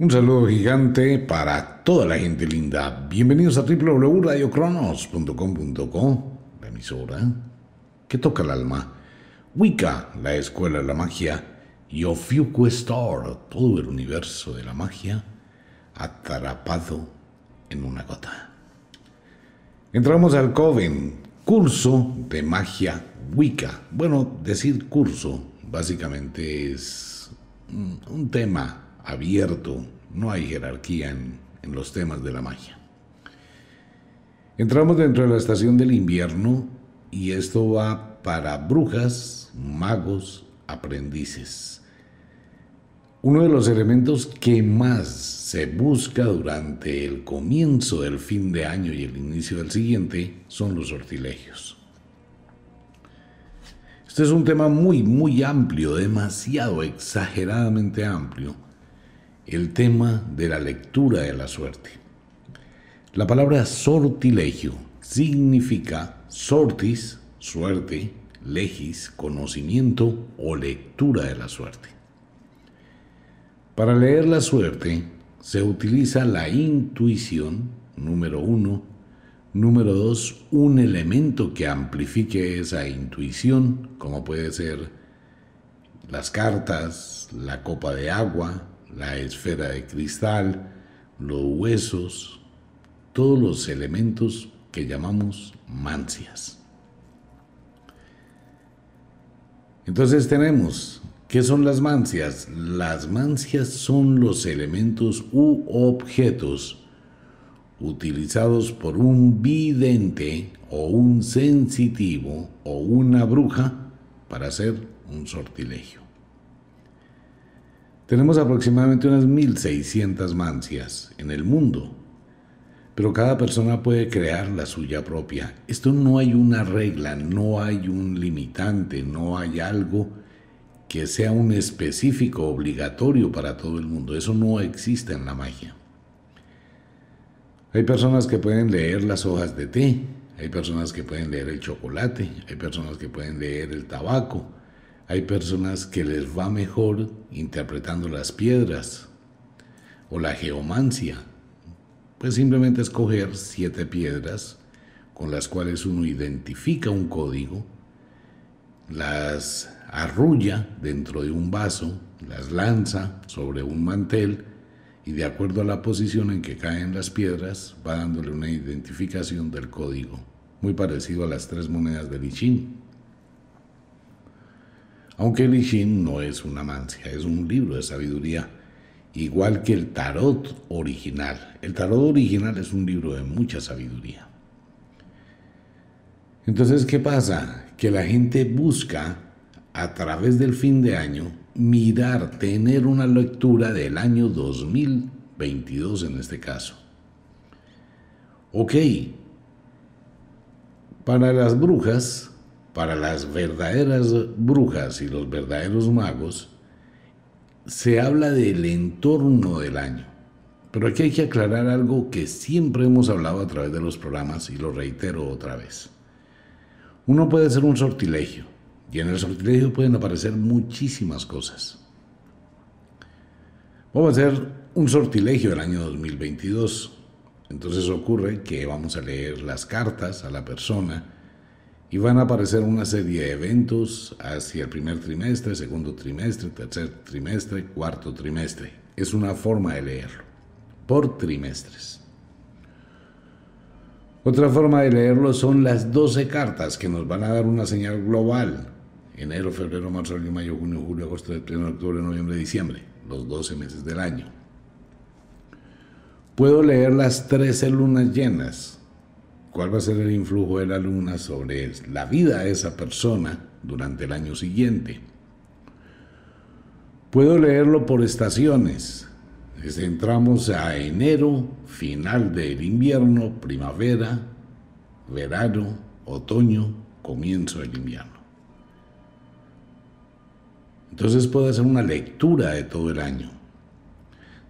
Un saludo gigante para toda la gente linda. Bienvenidos a www.radiocronos.com.co, la emisora que toca el alma. Wicca, la escuela de la magia. Y Ofiuco Star, todo el universo de la magia atrapado en una gota. Entramos al Coven, curso de magia Wicca. Bueno, decir curso básicamente es un tema abierto, no hay jerarquía en, en los temas de la magia. Entramos dentro de la estación del invierno y esto va para brujas, magos, aprendices. Uno de los elementos que más se busca durante el comienzo del fin de año y el inicio del siguiente son los sortilegios. Este es un tema muy, muy amplio, demasiado exageradamente amplio, el tema de la lectura de la suerte. La palabra sortilegio significa sortis, suerte, legis, conocimiento o lectura de la suerte. Para leer la suerte se utiliza la intuición, número uno, Número dos, un elemento que amplifique esa intuición, como puede ser las cartas, la copa de agua, la esfera de cristal, los huesos, todos los elementos que llamamos mancias. Entonces tenemos, ¿qué son las mancias? Las mancias son los elementos u objetos utilizados por un vidente o un sensitivo o una bruja para hacer un sortilegio. Tenemos aproximadamente unas 1600 mancias en el mundo, pero cada persona puede crear la suya propia. Esto no hay una regla, no hay un limitante, no hay algo que sea un específico obligatorio para todo el mundo. Eso no existe en la magia. Hay personas que pueden leer las hojas de té, hay personas que pueden leer el chocolate, hay personas que pueden leer el tabaco, hay personas que les va mejor interpretando las piedras o la geomancia. Pues simplemente escoger siete piedras con las cuales uno identifica un código, las arrulla dentro de un vaso, las lanza sobre un mantel y de acuerdo a la posición en que caen las piedras va dándole una identificación del código, muy parecido a las tres monedas de Lichin. Aunque Lichin no es una mancia, es un libro de sabiduría, igual que el tarot original. El tarot original es un libro de mucha sabiduría. Entonces, ¿qué pasa? Que la gente busca a través del fin de año mirar, tener una lectura del año 2022 en este caso. Ok, para las brujas, para las verdaderas brujas y los verdaderos magos, se habla del entorno del año. Pero aquí hay que aclarar algo que siempre hemos hablado a través de los programas y lo reitero otra vez. Uno puede ser un sortilegio, y en el sortilegio pueden aparecer muchísimas cosas. Vamos a hacer un sortilegio del año 2022. Entonces ocurre que vamos a leer las cartas a la persona y van a aparecer una serie de eventos hacia el primer trimestre, segundo trimestre, tercer trimestre, cuarto trimestre. Es una forma de leerlo, por trimestres. Otra forma de leerlo son las 12 cartas que nos van a dar una señal global enero, febrero, marzo, abril, mayo, junio, julio, agosto, septiembre, octubre, noviembre, diciembre, los 12 meses del año. Puedo leer las 13 lunas llenas. ¿Cuál va a ser el influjo de la luna sobre la vida de esa persona durante el año siguiente? Puedo leerlo por estaciones. Entramos a enero, final del invierno, primavera, verano, otoño, comienzo del invierno. Entonces puedo hacer una lectura de todo el año.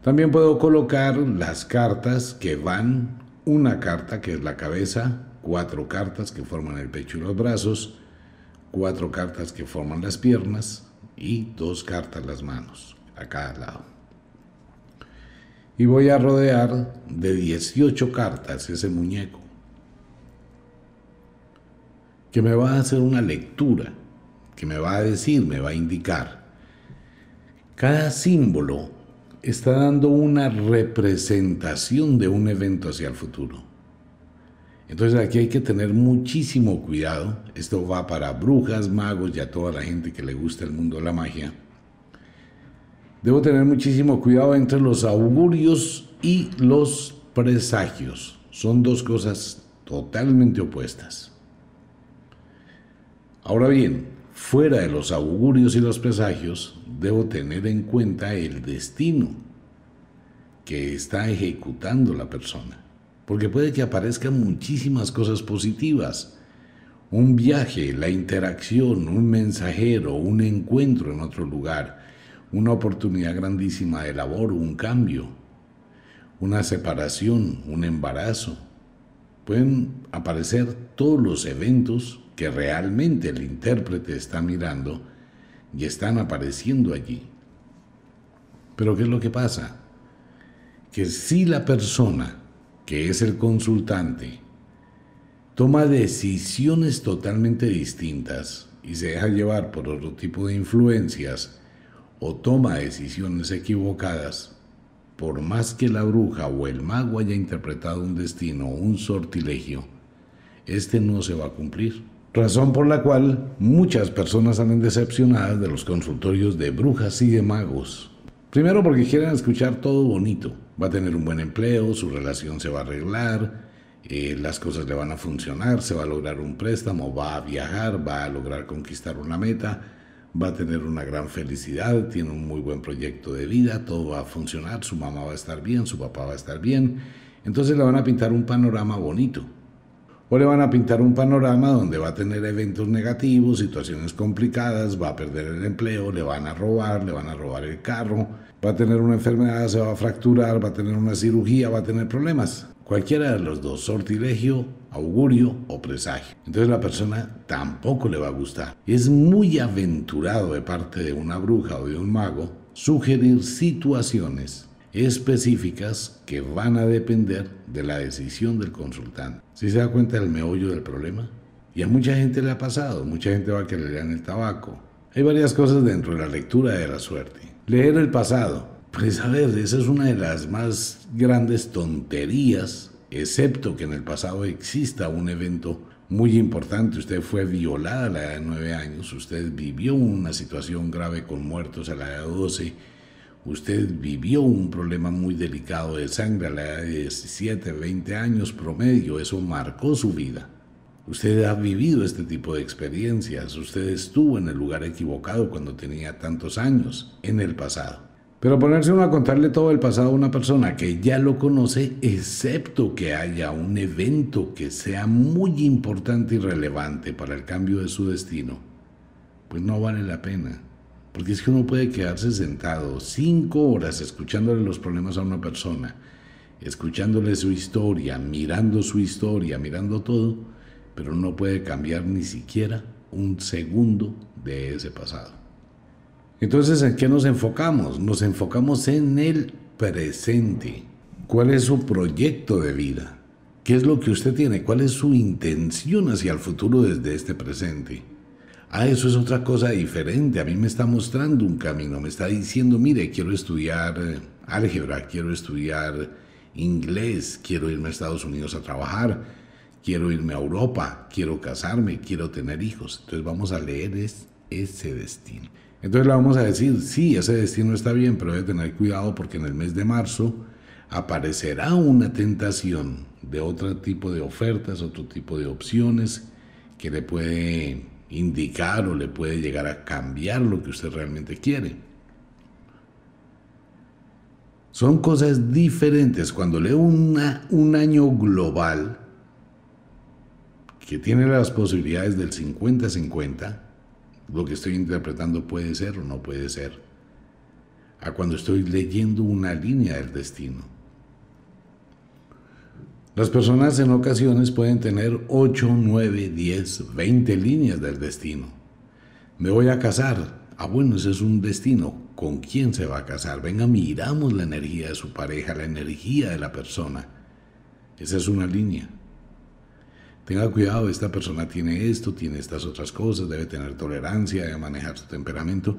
También puedo colocar las cartas que van, una carta que es la cabeza, cuatro cartas que forman el pecho y los brazos, cuatro cartas que forman las piernas y dos cartas las manos a cada lado. y voy a rodear de 18 cartas ese muñeco que me va a hacer una lectura, que me va a decir, me va a indicar. Cada símbolo está dando una representación de un evento hacia el futuro. Entonces aquí hay que tener muchísimo cuidado. Esto va para brujas, magos y a toda la gente que le gusta el mundo de la magia. Debo tener muchísimo cuidado entre los augurios y los presagios. Son dos cosas totalmente opuestas. Ahora bien, fuera de los augurios y los presagios, debo tener en cuenta el destino que está ejecutando la persona. Porque puede que aparezcan muchísimas cosas positivas. Un viaje, la interacción, un mensajero, un encuentro en otro lugar, una oportunidad grandísima de labor, un cambio, una separación, un embarazo. Pueden aparecer todos los eventos que realmente el intérprete está mirando y están apareciendo allí. Pero ¿qué es lo que pasa? Que si la persona que es el consultante toma decisiones totalmente distintas y se deja llevar por otro tipo de influencias o toma decisiones equivocadas, por más que la bruja o el mago haya interpretado un destino o un sortilegio, este no se va a cumplir. Razón por la cual muchas personas salen decepcionadas de los consultorios de brujas y de magos. Primero porque quieren escuchar todo bonito. Va a tener un buen empleo, su relación se va a arreglar, eh, las cosas le van a funcionar, se va a lograr un préstamo, va a viajar, va a lograr conquistar una meta, va a tener una gran felicidad, tiene un muy buen proyecto de vida, todo va a funcionar, su mamá va a estar bien, su papá va a estar bien. Entonces le van a pintar un panorama bonito o le van a pintar un panorama donde va a tener eventos negativos, situaciones complicadas, va a perder el empleo, le van a robar, le van a robar el carro, va a tener una enfermedad, se va a fracturar, va a tener una cirugía, va a tener problemas. Cualquiera de los dos, sortilegio, augurio o presagio. Entonces la persona tampoco le va a gustar. Es muy aventurado de parte de una bruja o de un mago sugerir situaciones específicas que van a depender de la decisión del consultante. Si se da cuenta del meollo del problema? Y a mucha gente le ha pasado, mucha gente va a que le lean el tabaco. Hay varias cosas dentro de la lectura de la suerte. Leer el pasado. Pues a ver, esa es una de las más grandes tonterías, excepto que en el pasado exista un evento muy importante. Usted fue violada a la edad de 9 años, usted vivió una situación grave con muertos a la edad de 12 Usted vivió un problema muy delicado de sangre a la edad de 17, 20 años promedio, eso marcó su vida. Usted ha vivido este tipo de experiencias, usted estuvo en el lugar equivocado cuando tenía tantos años, en el pasado. Pero ponerse uno a contarle todo el pasado a una persona que ya lo conoce, excepto que haya un evento que sea muy importante y relevante para el cambio de su destino, pues no vale la pena. Porque es que uno puede quedarse sentado cinco horas escuchándole los problemas a una persona, escuchándole su historia, mirando su historia, mirando todo, pero no puede cambiar ni siquiera un segundo de ese pasado. Entonces, ¿en qué nos enfocamos? Nos enfocamos en el presente. ¿Cuál es su proyecto de vida? ¿Qué es lo que usted tiene? ¿Cuál es su intención hacia el futuro desde este presente? Ah, eso es otra cosa diferente. A mí me está mostrando un camino. Me está diciendo, mire, quiero estudiar eh, álgebra, quiero estudiar inglés, quiero irme a Estados Unidos a trabajar, quiero irme a Europa, quiero casarme, quiero tener hijos. Entonces vamos a leer ese destino. Entonces le vamos a decir, sí, ese destino está bien, pero debe tener cuidado porque en el mes de marzo aparecerá una tentación de otro tipo de ofertas, otro tipo de opciones que le puede indicar o le puede llegar a cambiar lo que usted realmente quiere. Son cosas diferentes. Cuando leo una, un año global que tiene las posibilidades del 50-50, lo que estoy interpretando puede ser o no puede ser, a cuando estoy leyendo una línea del destino. Las personas en ocasiones pueden tener 8, 9, 10, 20 líneas del destino. Me voy a casar. Ah, bueno, ese es un destino. con quién se va a casar. Venga, miramos la energía de su pareja, la energía de la persona. Esa es una línea. Tenga cuidado, esta persona tiene esto, tiene estas otras cosas, debe tener tolerancia, debe manejar su temperamento.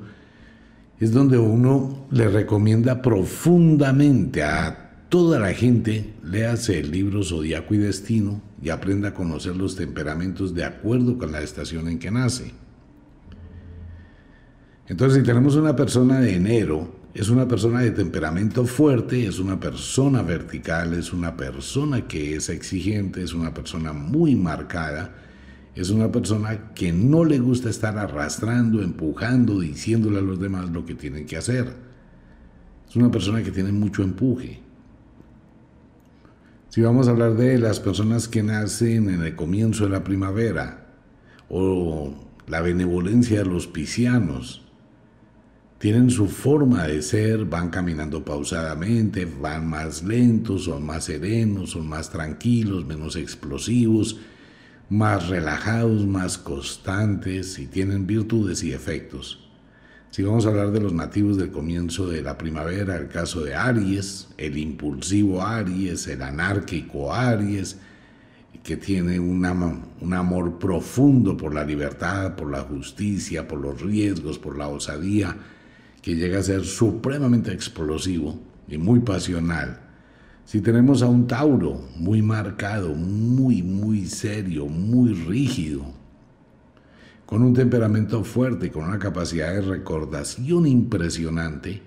Es donde uno le recomienda profundamente a toda la gente, léase el libro Zodíaco y Destino y aprenda a conocer los temperamentos de acuerdo con la estación en que nace. Entonces, si tenemos una persona de enero, es una persona de temperamento fuerte, es una persona vertical, es una persona que es exigente, es una persona muy marcada, es una persona que no le gusta estar arrastrando, empujando, diciéndole a los demás lo que tienen que hacer. Es una persona que tiene mucho empuje. Si vamos a hablar de las personas que nacen en el comienzo de la primavera o la benevolencia de los piscianos, tienen su forma de ser, van caminando pausadamente, van más lentos, son más serenos, son más tranquilos, menos explosivos, más relajados, más constantes y tienen virtudes y efectos. Si vamos a hablar de los nativos del comienzo de la primavera, el caso de Aries, el impulsivo Aries, el anárquico Aries, que tiene un amor profundo por la libertad, por la justicia, por los riesgos, por la osadía, que llega a ser supremamente explosivo y muy pasional. Si tenemos a un Tauro muy marcado, muy, muy serio, muy rígido, con un temperamento fuerte, con una capacidad de recordación impresionante,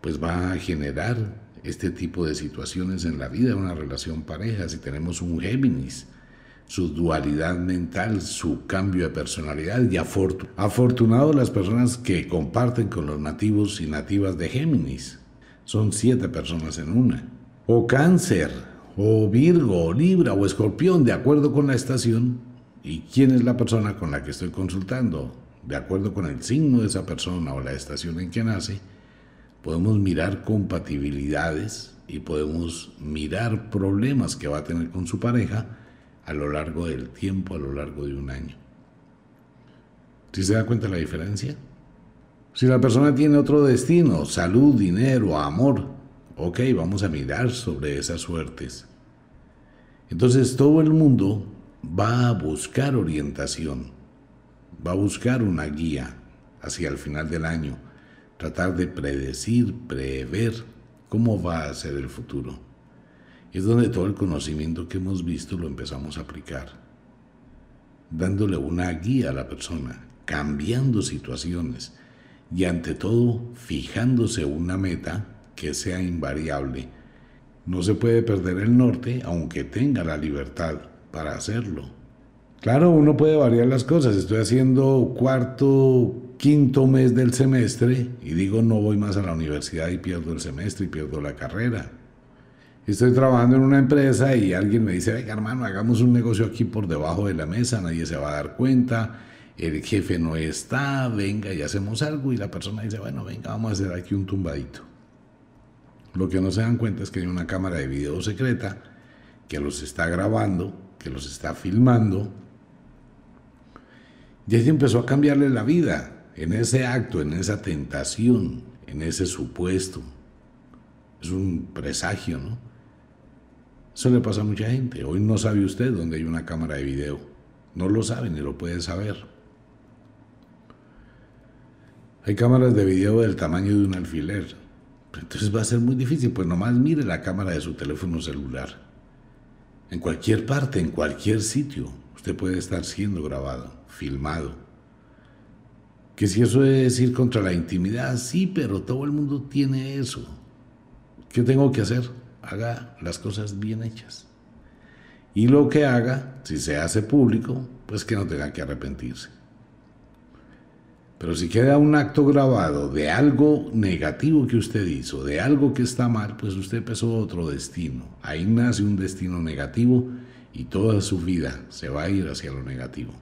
pues va a generar este tipo de situaciones en la vida una relación pareja. Si tenemos un Géminis, su dualidad mental, su cambio de personalidad y afortunado las personas que comparten con los nativos y nativas de Géminis. Son siete personas en una. O cáncer, o Virgo, o Libra, o Escorpión, de acuerdo con la estación y quién es la persona con la que estoy consultando. De acuerdo con el signo de esa persona o la estación en que nace, podemos mirar compatibilidades y podemos mirar problemas que va a tener con su pareja a lo largo del tiempo, a lo largo de un año. ¿Si se da cuenta la diferencia? Si la persona tiene otro destino, salud, dinero, amor, ok, vamos a mirar sobre esas suertes. Entonces todo el mundo va a buscar orientación, va a buscar una guía hacia el final del año, tratar de predecir, prever cómo va a ser el futuro es donde todo el conocimiento que hemos visto lo empezamos a aplicar, dándole una guía a la persona, cambiando situaciones y ante todo fijándose una meta que sea invariable. No se puede perder el norte aunque tenga la libertad para hacerlo. Claro, uno puede variar las cosas. Estoy haciendo cuarto, quinto mes del semestre y digo no voy más a la universidad y pierdo el semestre y pierdo la carrera estoy trabajando en una empresa y alguien me dice, venga hermano, hagamos un negocio aquí por debajo de la mesa, nadie se va a dar cuenta, el jefe no está, venga y hacemos algo y la persona dice, bueno, venga, vamos a hacer aquí un tumbadito. Lo que no se dan cuenta es que hay una cámara de video secreta que los está grabando, que los está filmando. Y ahí empezó a cambiarle la vida en ese acto, en esa tentación, en ese supuesto. Es un presagio, ¿no? Eso le pasa a mucha gente. Hoy no sabe usted dónde hay una cámara de video. No lo sabe ni lo puede saber. Hay cámaras de video del tamaño de un alfiler. Entonces va a ser muy difícil, pues nomás mire la cámara de su teléfono celular. En cualquier parte, en cualquier sitio, usted puede estar siendo grabado, filmado. Que si eso es ir contra la intimidad, sí, pero todo el mundo tiene eso. ¿Qué tengo que hacer? haga las cosas bien hechas. Y lo que haga, si se hace público, pues que no tenga que arrepentirse. Pero si queda un acto grabado de algo negativo que usted hizo, de algo que está mal, pues usted empezó otro destino. Ahí nace un destino negativo y toda su vida se va a ir hacia lo negativo.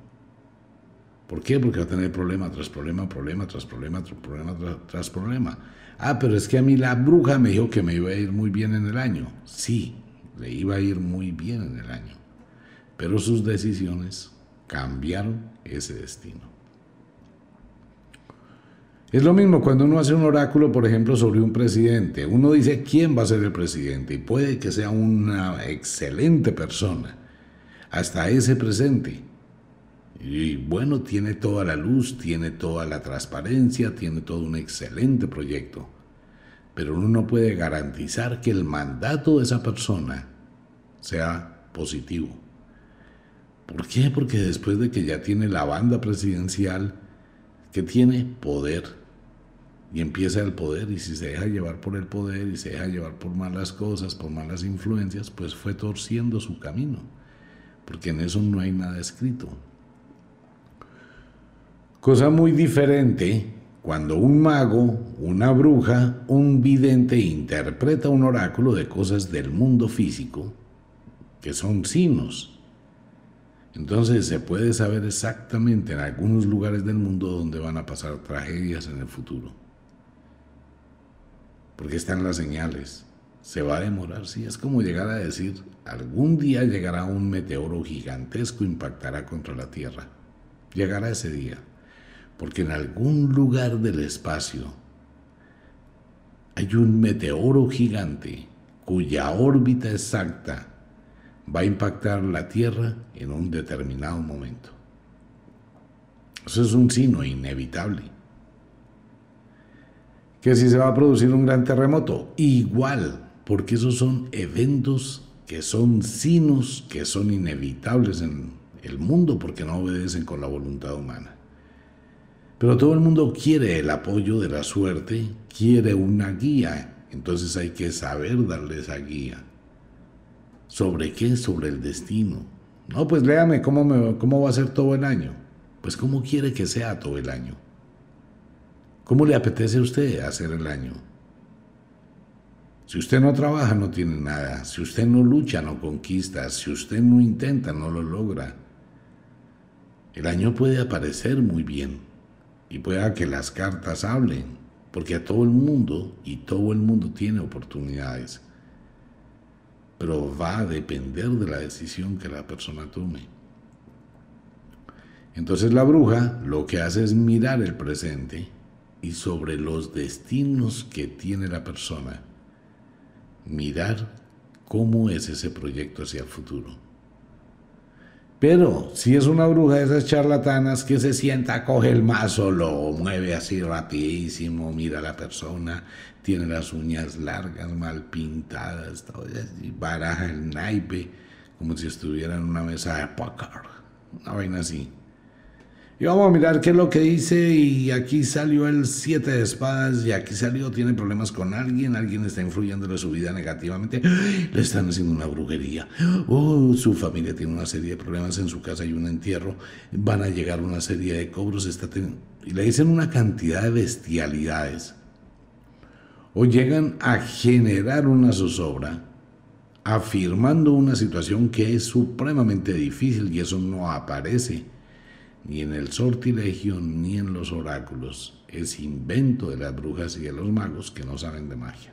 ¿Por qué? Porque va a tener problema tras problema, problema tras problema, tras problema tras, problema. Ah, pero es que a mí la bruja me dijo que me iba a ir muy bien en el año. Sí, le iba a ir muy bien en el año. Pero sus decisiones cambiaron ese destino. Es lo mismo cuando uno hace un oráculo, por ejemplo, sobre un presidente. Uno dice quién va a ser el presidente y puede que sea una excelente persona, hasta ese presente. Y bueno, tiene toda la luz, tiene toda la transparencia, tiene todo un excelente proyecto. Pero uno no puede garantizar que el mandato de esa persona sea positivo. ¿Por qué? Porque después de que ya tiene la banda presidencial, que tiene poder, y empieza el poder y si se deja llevar por el poder y se deja llevar por malas cosas, por malas influencias, pues fue torciendo su camino, porque en eso no hay nada escrito. Cosa muy diferente cuando un mago, una bruja, un vidente interpreta un oráculo de cosas del mundo físico, que son signos. Entonces se puede saber exactamente en algunos lugares del mundo donde van a pasar tragedias en el futuro porque están las señales. Se va a demorar, sí, es como llegar a decir, algún día llegará un meteoro gigantesco, impactará contra la Tierra. Llegará ese día, porque en algún lugar del espacio hay un meteoro gigante cuya órbita exacta va a impactar la Tierra en un determinado momento. Eso es un signo inevitable que si se va a producir un gran terremoto, igual, porque esos son eventos que son sinos, que son inevitables en el mundo porque no obedecen con la voluntad humana. Pero todo el mundo quiere el apoyo de la suerte, quiere una guía, entonces hay que saber darle esa guía. ¿Sobre qué? Sobre el destino. No, pues léame cómo, cómo va a ser todo el año. Pues cómo quiere que sea todo el año. ¿Cómo le apetece a usted hacer el año? Si usted no trabaja, no tiene nada. Si usted no lucha, no conquista. Si usted no intenta, no lo logra. El año puede aparecer muy bien y pueda que las cartas hablen, porque a todo el mundo y todo el mundo tiene oportunidades. Pero va a depender de la decisión que la persona tome. Entonces la bruja lo que hace es mirar el presente y sobre los destinos que tiene la persona. Mirar cómo es ese proyecto hacia el futuro. Pero si es una bruja de esas charlatanas que se sienta, coge el mazo, lo mueve así rapidísimo, mira a la persona, tiene las uñas largas, mal pintadas, baraja el naipe como si estuviera en una mesa de póker, una vaina así. Y vamos a mirar qué es lo que dice y aquí salió el 7 de espadas y aquí salió, tiene problemas con alguien, alguien está influyendo en su vida negativamente, le están haciendo una brujería, oh, su familia tiene una serie de problemas, en su casa hay un entierro, van a llegar una serie de cobros, está y le dicen una cantidad de bestialidades. O llegan a generar una zozobra afirmando una situación que es supremamente difícil y eso no aparece ni en el sortilegio ni en los oráculos. Es invento de las brujas y de los magos que no saben de magia.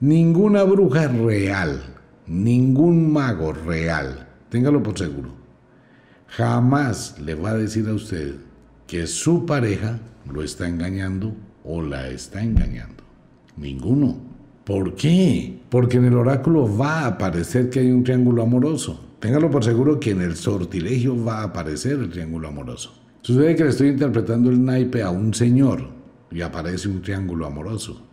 Ninguna bruja real, ningún mago real, téngalo por seguro, jamás le va a decir a usted que su pareja lo está engañando o la está engañando. Ninguno. ¿Por qué? Porque en el oráculo va a aparecer que hay un triángulo amoroso. Téngalo por seguro que en el sortilegio va a aparecer el triángulo amoroso. Sucede que le estoy interpretando el naipe a un señor y aparece un triángulo amoroso.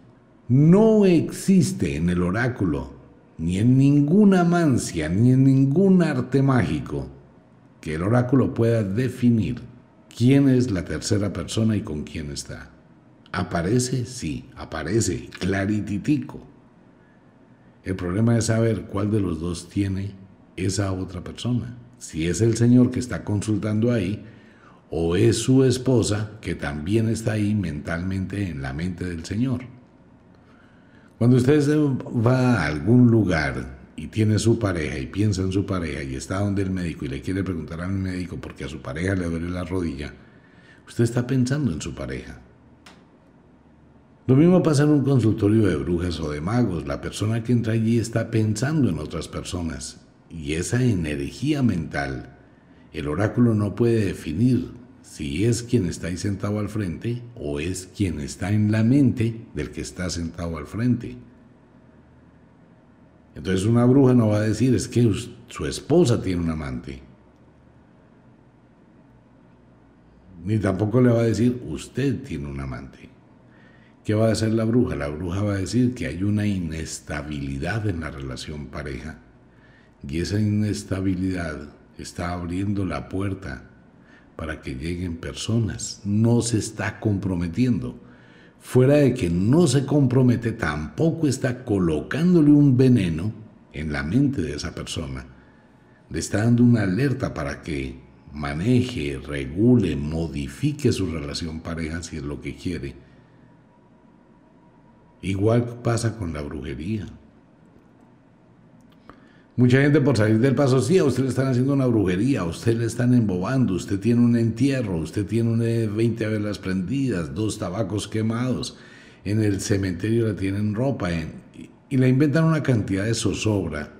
No existe en el oráculo, ni en ninguna mancia, ni en ningún arte mágico, que el oráculo pueda definir quién es la tercera persona y con quién está. Aparece, sí, aparece, clarititico. El problema es saber cuál de los dos tiene esa otra persona. Si es el Señor que está consultando ahí, o es su esposa que también está ahí mentalmente en la mente del Señor. Cuando usted va a algún lugar y tiene su pareja y piensa en su pareja y está donde el médico y le quiere preguntar al médico porque a su pareja le duele la rodilla, usted está pensando en su pareja. Lo mismo pasa en un consultorio de brujas o de magos. La persona que entra allí está pensando en otras personas y esa energía mental, el oráculo no puede definir si es quien está ahí sentado al frente o es quien está en la mente del que está sentado al frente. Entonces una bruja no va a decir es que su esposa tiene un amante. Ni tampoco le va a decir usted tiene un amante. ¿Qué va a hacer la bruja? La bruja va a decir que hay una inestabilidad en la relación pareja. Y esa inestabilidad está abriendo la puerta para que lleguen personas. No se está comprometiendo. Fuera de que no se compromete, tampoco está colocándole un veneno en la mente de esa persona. Le está dando una alerta para que maneje, regule, modifique su relación pareja si es lo que quiere. Igual pasa con la brujería. Mucha gente por salir del paso, sí, a usted le están haciendo una brujería, a usted le están embobando, usted tiene un entierro, usted tiene 20 velas prendidas, dos tabacos quemados, en el cementerio le tienen ropa y le inventan una cantidad de zozobra.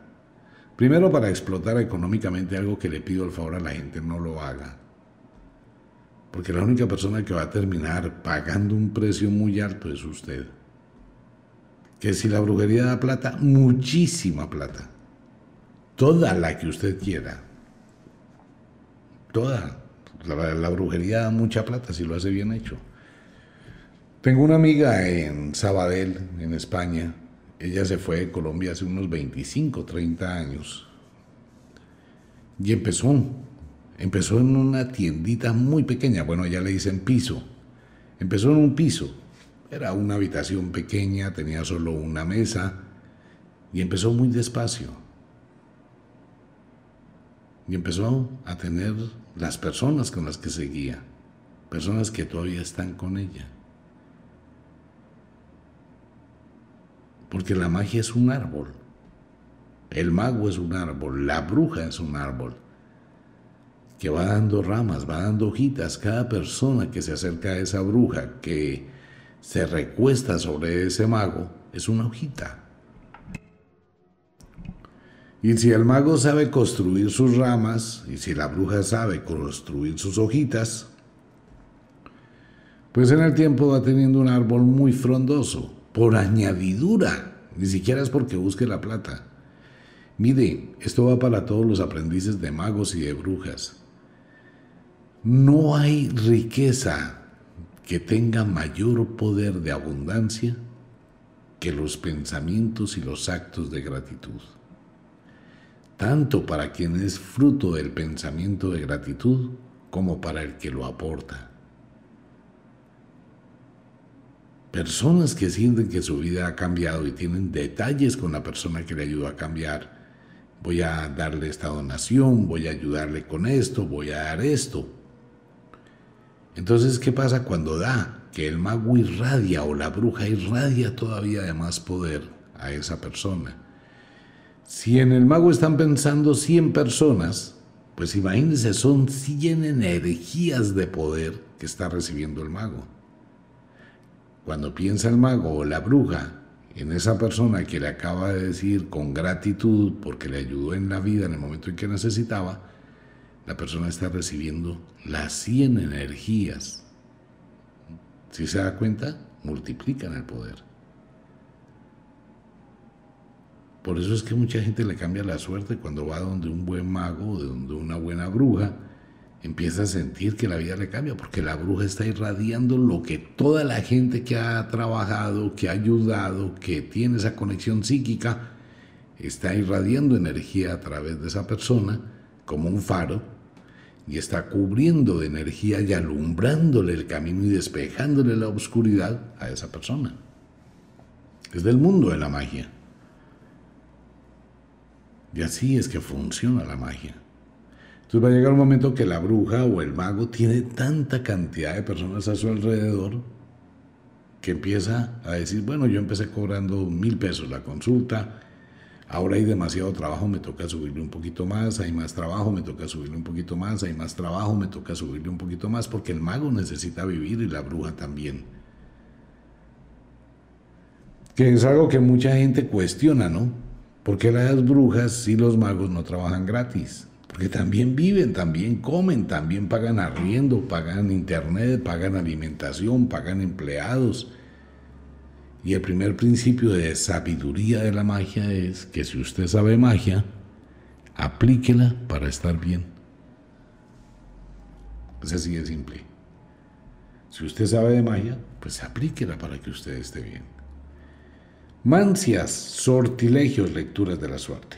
Primero para explotar económicamente algo que le pido al favor a la gente, no lo haga. Porque la única persona que va a terminar pagando un precio muy alto es usted. Que si la brujería da plata, muchísima plata toda la que usted quiera. Toda. La, brujería da mucha plata si lo hace bien hecho. Tengo una amiga en Sabadell, en España. Ella se fue de Colombia hace unos 25, 30 años. Y empezó. Empezó en una tiendita muy pequeña. Bueno, ella le dicen piso. Empezó en un piso. Era una habitación pequeña, tenía solo una mesa. Y empezó muy despacio y empezó a tener las personas con las que seguía, personas que todavía están con ella. Porque la magia es un árbol, el mago es un árbol, la bruja es un árbol, que va dando ramas, va dando hojitas. Cada persona que se acerca a esa bruja, que se recuesta sobre ese mago, es una hojita. Y si el mago sabe construir sus ramas, y si la bruja sabe construir sus hojitas, pues en el tiempo va teniendo un árbol muy frondoso, por añadidura, ni siquiera es porque busque la plata. Mire, esto va para todos los aprendices de magos y de brujas. No hay riqueza que tenga mayor poder de abundancia que los pensamientos y los actos de gratitud tanto para quien es fruto del pensamiento de gratitud como para el que lo aporta. Personas que sienten que su vida ha cambiado y tienen detalles con la persona que le ayudó a cambiar. Voy a darle esta donación, voy a ayudarle con esto, voy a dar esto. Entonces, ¿qué pasa cuando da? Que el mago irradia o la bruja irradia todavía de más poder a esa persona. Si en el mago están pensando 100 personas, pues imagínense, son 100 energías de poder que está recibiendo el mago. Cuando piensa el mago o la bruja en esa persona que le acaba de decir con gratitud porque le ayudó en la vida en el momento en que necesitaba, la persona está recibiendo las 100 energías. Si se da cuenta, multiplican el poder. Por eso es que mucha gente le cambia la suerte cuando va donde un buen mago, donde una buena bruja, empieza a sentir que la vida le cambia, porque la bruja está irradiando lo que toda la gente que ha trabajado, que ha ayudado, que tiene esa conexión psíquica, está irradiando energía a través de esa persona como un faro y está cubriendo de energía y alumbrándole el camino y despejándole la oscuridad a esa persona. Es del mundo de la magia. Y así es que funciona la magia. Entonces va a llegar un momento que la bruja o el mago tiene tanta cantidad de personas a su alrededor que empieza a decir, bueno, yo empecé cobrando mil pesos la consulta, ahora hay demasiado trabajo, me toca subirle un poquito más, hay más trabajo, me toca subirle un poquito más, hay más trabajo, me toca subirle un poquito más, porque el mago necesita vivir y la bruja también. Que es algo que mucha gente cuestiona, ¿no? ¿Por qué las brujas y los magos no trabajan gratis? Porque también viven, también comen, también pagan arriendo, pagan internet, pagan alimentación, pagan empleados. Y el primer principio de sabiduría de la magia es que si usted sabe magia, aplíquela para estar bien. Es así de simple. Si usted sabe de magia, pues aplíquela para que usted esté bien. Mancias, sortilegios, lecturas de la suerte.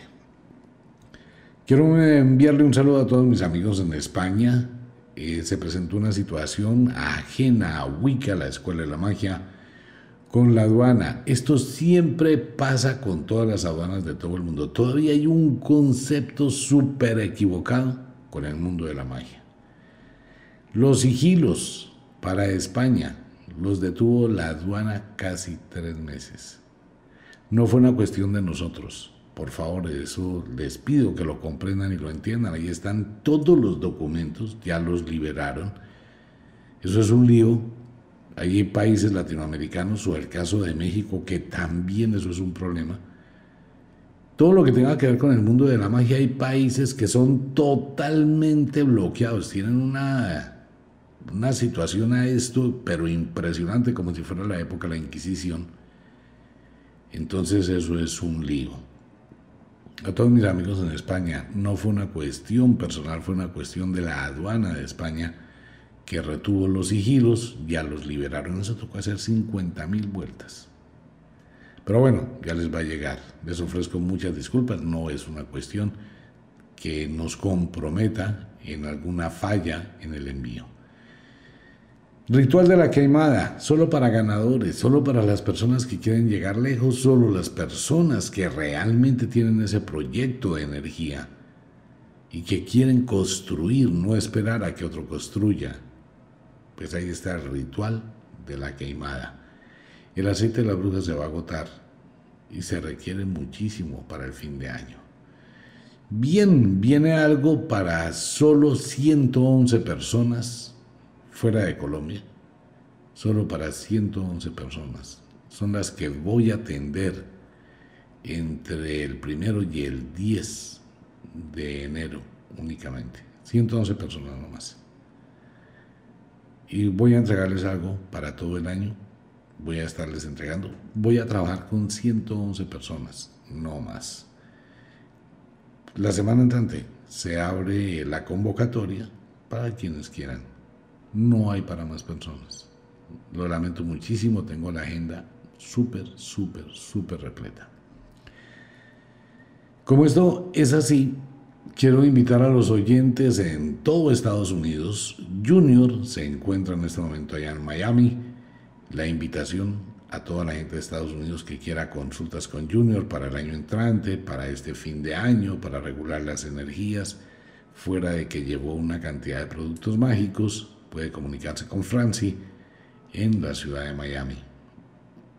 Quiero enviarle un saludo a todos mis amigos en España. Eh, se presentó una situación ajena a Wicca, la Escuela de la Magia, con la aduana. Esto siempre pasa con todas las aduanas de todo el mundo. Todavía hay un concepto súper equivocado con el mundo de la magia. Los sigilos para España los detuvo la aduana casi tres meses. No fue una cuestión de nosotros. Por favor, eso les pido que lo comprendan y lo entiendan. Ahí están todos los documentos, ya los liberaron. Eso es un lío hay países latinoamericanos o el caso de México que también eso es un problema. Todo lo que tenga que ver con el mundo de la magia, hay países que son totalmente bloqueados, tienen una, una situación a esto, pero impresionante como si fuera la época de la Inquisición. Entonces eso es un lío. A todos mis amigos en España, no fue una cuestión personal, fue una cuestión de la aduana de España que retuvo los sigilos, ya los liberaron. Eso tocó hacer 50 mil vueltas. Pero bueno, ya les va a llegar. Les ofrezco muchas disculpas. No es una cuestión que nos comprometa en alguna falla en el envío. Ritual de la queimada, solo para ganadores, solo para las personas que quieren llegar lejos, solo las personas que realmente tienen ese proyecto de energía y que quieren construir, no esperar a que otro construya, pues ahí está el ritual de la queimada. El aceite de la bruja se va a agotar y se requiere muchísimo para el fin de año. Bien, viene algo para solo 111 personas fuera de Colombia. Solo para 111 personas. Son las que voy a atender entre el primero y el 10 de enero únicamente. 111 personas nomás y voy a entregarles algo para todo el año. Voy a estarles entregando. Voy a trabajar con 111 personas, no más. La semana entrante se abre la convocatoria para quienes quieran. No hay para más personas. Lo lamento muchísimo, tengo la agenda súper, súper, súper repleta. Como esto es así, Quiero invitar a los oyentes en todo Estados Unidos. Junior se encuentra en este momento allá en Miami. La invitación a toda la gente de Estados Unidos que quiera consultas con Junior para el año entrante, para este fin de año, para regular las energías, fuera de que llevó una cantidad de productos mágicos, puede comunicarse con Franci en la ciudad de Miami,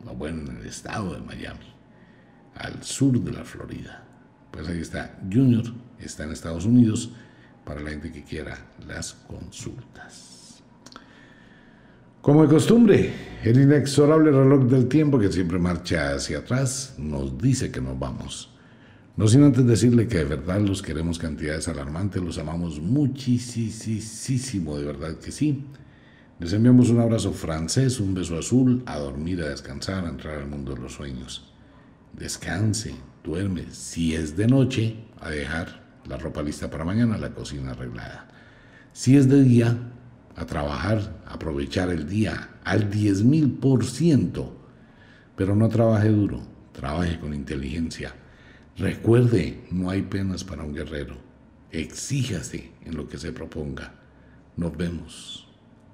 o bueno, en el estado de Miami, al sur de la Florida. Pues ahí está, Junior está en Estados Unidos para la gente que quiera las consultas. Como de costumbre, el inexorable reloj del tiempo que siempre marcha hacia atrás nos dice que nos vamos. No sin antes decirle que de verdad los queremos cantidades alarmantes, los amamos muchísimo, de verdad que sí. Les enviamos un abrazo francés, un beso azul, a dormir, a descansar, a entrar al mundo de los sueños. Descanse, duerme. Si es de noche, a dejar la ropa lista para mañana, la cocina arreglada. Si es de día, a trabajar, aprovechar el día al 10.000%, pero no trabaje duro, trabaje con inteligencia. Recuerde, no hay penas para un guerrero. Exíjase en lo que se proponga. Nos vemos.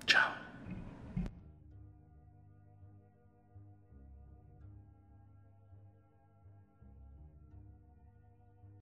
Chao.